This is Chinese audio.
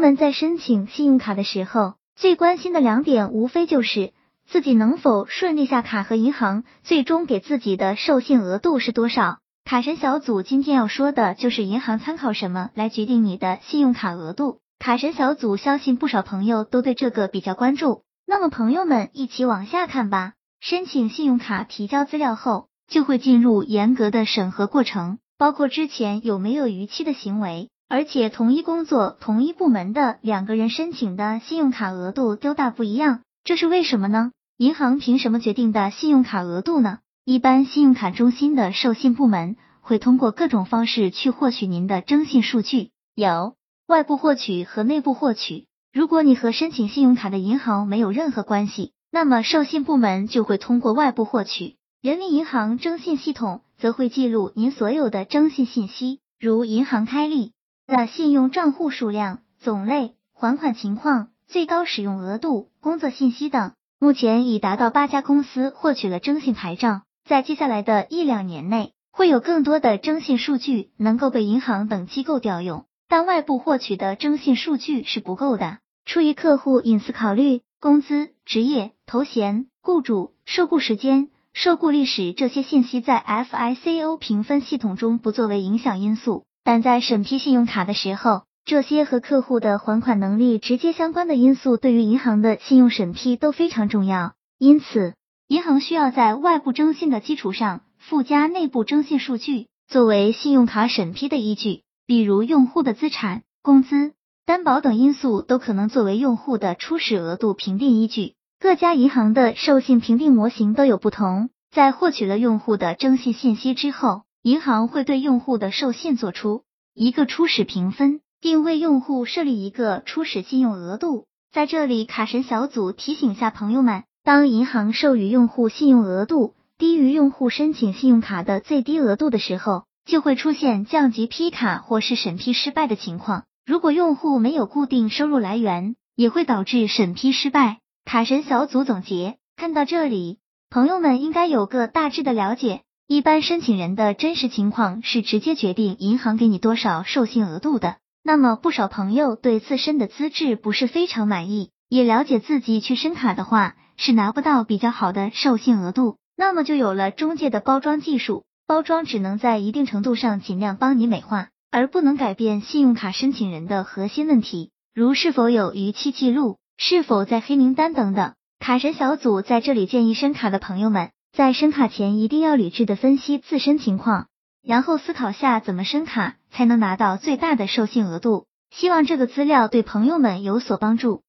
们在申请信用卡的时候，最关心的两点无非就是自己能否顺利下卡和银行最终给自己的授信额度是多少。卡神小组今天要说的就是银行参考什么来决定你的信用卡额度。卡神小组相信不少朋友都对这个比较关注，那么朋友们一起往下看吧。申请信用卡提交资料后，就会进入严格的审核过程，包括之前有没有逾期的行为，而且同一工作、同一部门的两个人申请的信用卡额度都大不一样，这是为什么呢？银行凭什么决定的信用卡额度呢？一般信用卡中心的授信部门会通过各种方式去获取您的征信数据，有外部获取和内部获取。如果你和申请信用卡的银行没有任何关系，那么授信部门就会通过外部获取。人民银行征信系统则会记录您所有的征信信息，如银行开立的信用账户数量、种类、还款情况、最高使用额度、工作信息等。目前已达到八家公司获取了征信牌照。在接下来的一两年内，会有更多的征信数据能够被银行等机构调用，但外部获取的征信数据是不够的。出于客户隐私考虑，工资、职业、头衔、雇主、受雇时间、受雇历史这些信息在 FICO 评分系统中不作为影响因素，但在审批信用卡的时候，这些和客户的还款能力直接相关的因素对于银行的信用审批都非常重要，因此。银行需要在外部征信的基础上附加内部征信数据，作为信用卡审批的依据。比如用户的资产、工资、担保等因素都可能作为用户的初始额度评定依据。各家银行的授信评定模型都有不同。在获取了用户的征信信息之后，银行会对用户的授信做出一个初始评分，并为用户设立一个初始信用额度。在这里，卡神小组提醒下朋友们。当银行授予用户信用额度低于用户申请信用卡的最低额度的时候，就会出现降级批卡或是审批失败的情况。如果用户没有固定收入来源，也会导致审批失败。卡神小组总结，看到这里，朋友们应该有个大致的了解。一般申请人的真实情况是直接决定银行给你多少授信额度的。那么不少朋友对自身的资质不是非常满意，也了解自己去申卡的话。是拿不到比较好的授信额度，那么就有了中介的包装技术。包装只能在一定程度上尽量帮你美化，而不能改变信用卡申请人的核心问题，如是否有逾期记录，是否在黑名单等等。卡神小组在这里建议申卡的朋友们，在申卡前一定要理智的分析自身情况，然后思考下怎么申卡才能拿到最大的授信额度。希望这个资料对朋友们有所帮助。